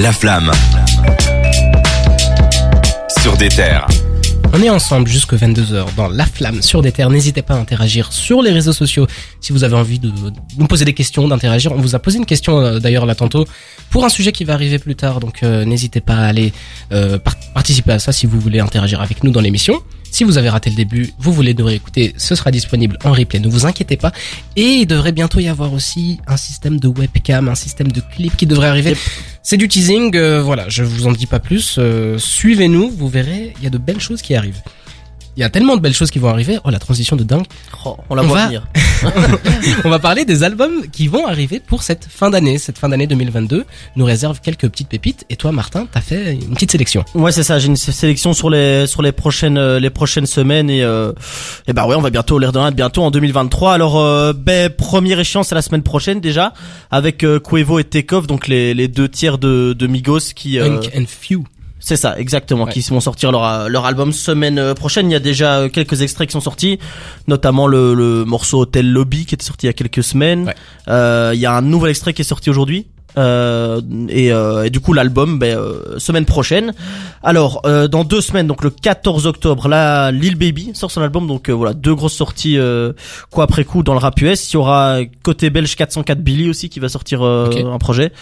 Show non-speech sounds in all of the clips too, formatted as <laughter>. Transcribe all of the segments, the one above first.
La flamme. Sur des terres. On est ensemble jusque 22h dans La Flamme sur des terres. N'hésitez pas à interagir sur les réseaux sociaux si vous avez envie de nous poser des questions, d'interagir. On vous a posé une question euh, d'ailleurs là tantôt pour un sujet qui va arriver plus tard. Donc euh, n'hésitez pas à aller euh, par- participer à ça si vous voulez interagir avec nous dans l'émission. Si vous avez raté le début, vous voulez nous réécouter, ce sera disponible en replay. Ne vous inquiétez pas. Et il devrait bientôt y avoir aussi un système de webcam, un système de clip qui devrait arriver. C'est du teasing, euh, voilà, je vous en dis pas plus. euh, Suivez-nous, vous verrez, il y a de belles choses qui arrivent. Il y a tellement de belles choses qui vont arriver. Oh, la transition de dingue. Oh, on la On voit va- venir. <laughs> On va parler des albums qui vont arriver pour cette fin d'année. Cette fin d'année 2022 nous réserve quelques petites pépites. Et toi, Martin, t'as fait une petite sélection. Ouais, c'est ça. J'ai une sé- sélection sur les sur les prochaines euh, les prochaines semaines et euh, et bah ouais, on va bientôt l'air de rien bientôt en 2023. Alors euh, ben première échéance c'est la semaine prochaine déjà avec euh, Quavo et Takeoff donc les les deux tiers de de Migos qui euh, and Few. C'est ça, exactement, Ouais. qui vont sortir leur, leur album semaine euh, prochaine. Il y a déjà euh, quelques extraits qui sont sortis, notamment le, le morceau Hotel Lobby qui était sorti il y a quelques semaines. Ouais. Euh, il y a un nouvel extrait qui est sorti aujourd'hui. Euh, et, euh, et du coup l'album ben, euh, semaine prochaine. Alors euh, dans deux semaines donc le 14 octobre là Lil Baby sort son album. Donc euh, voilà deux grosses sorties euh, quoi après coup dans le rap US il y aura côté belge 404 Billy aussi qui va sortir euh, Ok. un projet.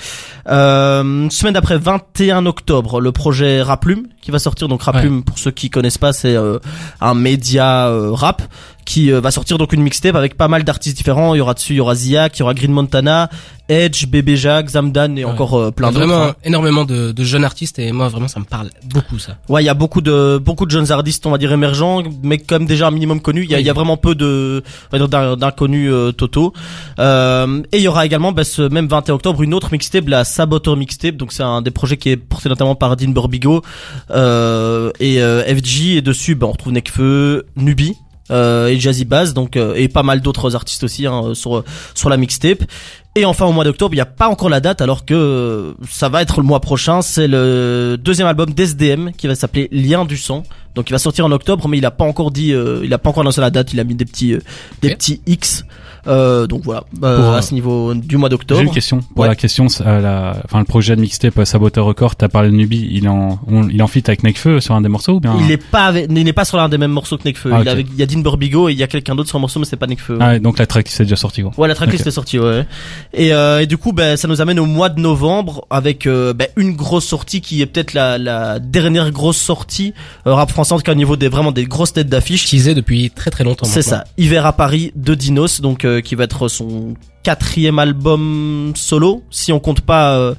Euh, semaine d'après 21 octobre le projet Raplume qui va sortir. Donc Raplume pour ceux qui connaissent pas c'est euh, un média euh, rap qui euh, va sortir donc une mixtape avec pas mal d'artistes différents il y aura dessus il y aura Ziak il y aura Green Montana Edge Bébé Jacques Zamdan et Ouais. encore euh, plein d'autres Vraiment hein. énormément de, de jeunes artistes et moi vraiment ça me parle beaucoup ça. Ouais, il y a beaucoup de beaucoup de jeunes artistes, on va dire émergents, mais comme déjà un minimum connus. Il y a, Oui. y a vraiment peu de d'inconnus euh, totaux. Euh, et il y aura également bah, ce même 21 octobre une autre mixtape, la Saboteur mixtape. Donc c'est un des projets qui est porté notamment par Dean Burbigo euh, et FG. Et dessus, bah, on retrouve Nekfeu, Nubi. Euh, et Jazzy Bass donc euh, et pas mal d'autres artistes aussi hein, sur sur la mixtape. Et enfin au mois d'octobre il n'y a pas encore la date alors que euh, ça va être le mois prochain. C'est le deuxième album d'SDM qui va s'appeler Lien du sang donc il va sortir en octobre mais il a pas encore dit euh, il a pas encore annoncé la date il a mis des petits euh, des petits X euh, donc voilà euh, Pour, à ce niveau du mois J'ai d'octobre une question. Pour Ouais. la question, euh, la, enfin, le projet de mixtape euh, Saboteur Record, t'as parlé de Nubi, il en, on- il en fit avec Nekfeu sur un des morceaux ou bien? il est pas avec- il n'est pas sur l'un des mêmes morceaux que Nekfeu Ah, il, est y a Dean Burbigo et il y a quelqu'un d'autre sur un morceau mais c'est pas Nekfeu Ah, ouais, donc la track c'est déjà sorti, quoi. Ouais, la tracklist Ok. est sortie, ouais. Et, euh, et du coup, ben, ça nous amène au mois de novembre avec euh, ben, une grosse sortie qui est peut-être la, la dernière grosse sortie euh, rap français, en tout cas au niveau des vraiment des grosses têtes d'affiche. Teasé depuis très très longtemps. C'est ça, Hiver à Paris de Dinos, donc euh, qui va être son quatrième album solo, si on compte pas, euh,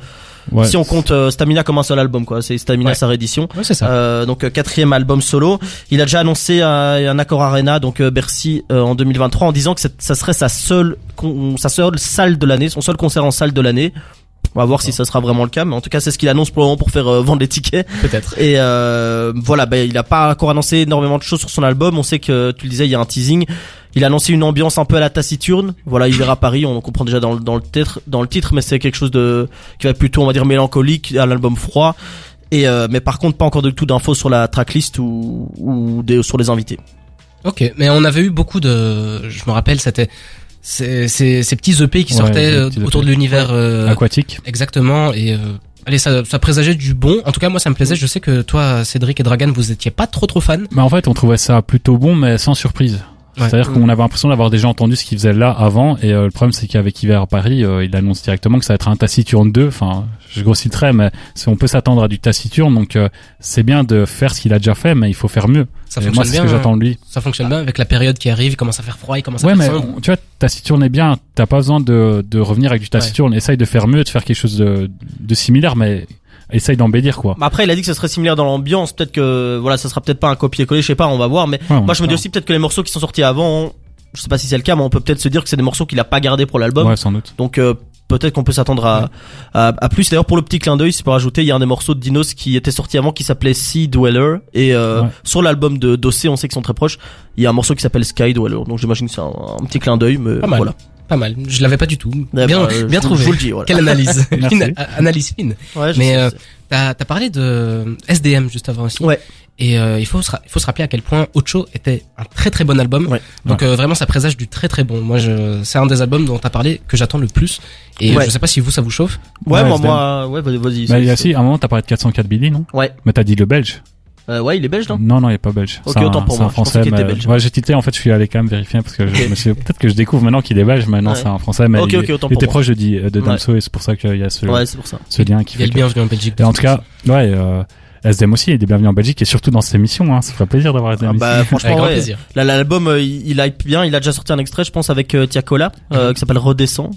Ouais. si on compte euh, Stamina comme un seul album, quoi. C'est Stamina Ouais. sa réédition. Ouais, c'est ça. Euh, donc euh, quatrième album solo. Il a déjà annoncé un, un accord Arena, donc euh, Bercy euh, en 2023, en disant que ça serait sa seule, con- sa seule salle de l'année, son seul concert en salle de l'année. On va voir si ça sera vraiment le cas, mais en tout cas c'est ce qu'il annonce pour le moment pour faire euh, vendre les tickets. Peut-être. Et euh, voilà, ben il a pas encore annoncé énormément de choses sur son album. On sait que tu le disais, il y a un teasing. Il a annoncé une ambiance un peu à la taciturne. Voilà, il verra Paris, on comprend déjà dans, le- dans le titre, dans le titre, mais c'est quelque chose de qui va plutôt, on va dire, mélancolique, à l'album froid. Et euh, mais par contre, pas encore du tout d'infos sur la tracklist ou, ou des, sur les invités. Ok, mais on avait eu beaucoup de, je me rappelle, c'était ces, ces, ces petits EP qui Ouais, sortaient euh, autour EP. de l'univers euh, Aquatique. exactement et euh, allez ça, ça présageait du bon. En tout cas moi ça me plaisait. Je sais que toi Cédric et Dragan vous étiez pas trop trop fans. Mais en fait, on trouvait ça plutôt bon, mais sans surprise. Ouais. C'est-à-dire qu'on avait l'impression d'avoir déjà entendu ce qu'il faisait là avant, et euh, le problème c'est qu'avec Hiver à Paris, euh, il annonce directement que ça va être un taciturne 2. Enfin, je grossis le trait, mais on peut s'attendre à du taciturne, donc euh, c'est bien de faire ce qu'il a déjà fait, mais il faut faire mieux. Ça fonctionne moi, c'est ce bien. que j'attends de lui. Ça fonctionne bien avec la période qui arrive. Il commence à faire froid, il commence à Ouais, faire mais sombre. tu vois, taciturne est bien. T'as pas besoin de, de revenir avec du taciturne. Essaye de faire mieux, de faire quelque chose de, de similaire, mais essaye d'embellir quoi. Mais Après, il a dit que ce serait similaire dans l'ambiance. Peut-être que voilà, ça sera peut-être pas un copier-coller, je sais pas, on va voir. Mais Ouais, moi, je me dis aussi peut-être que les morceaux qui sont sortis avant, je sais pas si c'est le cas, mais on peut peut-être se dire que c'est des morceaux qu'il a pas gardés pour l'album. Ouais, sans doute. Donc euh, peut-être qu'on peut s'attendre à, à, à plus. D'ailleurs pour le petit clin d'œil, c'est pour rajouter, il y a un des morceaux de Dinos qui était sorti avant qui s'appelait Sea Dweller et euh, Ouais. sur l'album de Dossé, on sait qu'ils sont très proches. Il y a un morceau qui s'appelle Sky Dweller. Donc j'imagine que c'est un, un petit clin d'œil, mais Pas mal. voilà. Pas mal. Je l'avais pas du tout. Eh bien, ben, euh, bien je trouvé. Je vous le dis. Voilà. Quelle analyse. <laughs> Merci. Analyse fine. Ouais, je Mais euh, t'as as parlé de SDM juste avant aussi. Ouais. Et euh, il faut se, ra- il faut se rappeler à quel point Ocho était un très très bon album. Ouais. Donc euh, vraiment ça présage du très très bon. Moi je c'est un des albums dont t'as parlé que j'attends le plus. Et Ouais. je sais pas si vous ça vous chauffe. Ouais, Ouais, moi, moi, ouais, vas-y. Bah, il y a si, à un moment, t'as parlé de 404 Billy, non? Ouais. Mais t'as dit le belge. Euh, ouais, il est belge, non? Non, non, il est pas belge. Ok, C'est un- autant pour c'est moi. Je français. était mais- belge. Ouais, j'ai tilté, en fait, je suis allé quand même vérifier parce que je <laughs> me suis, peut-être que je découvre maintenant qu'il est belge, maintenant Ouais. c'est un français, mais Ok, il, ok, autant il était proche de, Di- de Ouais. Damso et c'est pour ça qu'il y a ce, Ouais, c'est pour ça. ce lien qui Il y a fait le que... bienvenu en Belgique. Et en tout cas, ouais, euh, SDM aussi, il est bienvenu en Belgique et surtout dans ses émissions, hein. Ça ferait plaisir d'avoir SDM Ah, ici. bah, avec franchement, ouais. plaisir. Là, L'album, euh, il, hype bien. Il a déjà sorti un extrait, je pense, avec euh, Tiakola, euh, qui s'appelle Redescend.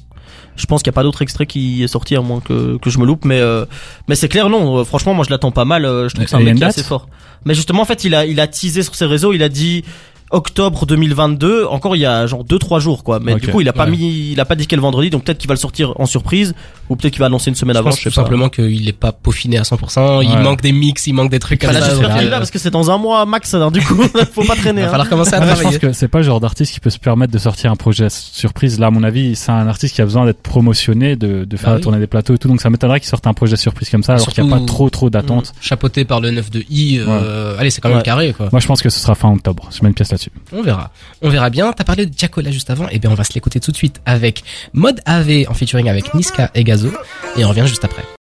Je pense qu'il n'y a pas d'autre extrait qui est sorti, à moins que, que je me loupe. Mais, euh, mais c'est clair, non. euh, franchement, moi, je l'attends pas mal. euh, je trouve que c'est un Et mec assez fort. Mais justement, en fait, il a, il a teasé sur ses réseaux. Il a dit octobre 2022. Encore, il y a genre deux trois jours, quoi. Mais du coup, il a pas Ouais. mis, il a pas dit quel vendredi. Donc peut-être qu'il va le sortir en surprise, ou peut-être qu'il va annoncer une semaine Je avant. pense Je tout sais pas. simplement qu'il est pas peaufiné à 100%. Il manque des mix, il manque des trucs Bah, comme là, ça. j'espère donc, qu'il est là parce que c'est dans un mois max. Alors du coup, <laughs> faut pas traîner. Il va hein. falloir commencer à Ouais, je pense travailler. que c'est pas le genre d'artiste qui peut se permettre de sortir un projet surprise. Là, à mon avis, c'est un artiste qui a besoin d'être promotionné, de, de faire Bah la oui. tournée des plateaux et tout. Donc ça m'étonnerait qu'il sorte un projet surprise comme ça, alors qu'il n'y a pas trop trop d'attentes. Chapeauté par le 9 de I. euh, Allez, c'est quand même Ouais. carré quoi. Moi, je pense que ce sera fin octobre. Je mets une pièce On verra. On verra bien. T'as parlé de Diacola juste avant. Et bien, on va se l'écouter tout de suite avec Mode AV en featuring avec Niska et Gazo. Et on revient juste après.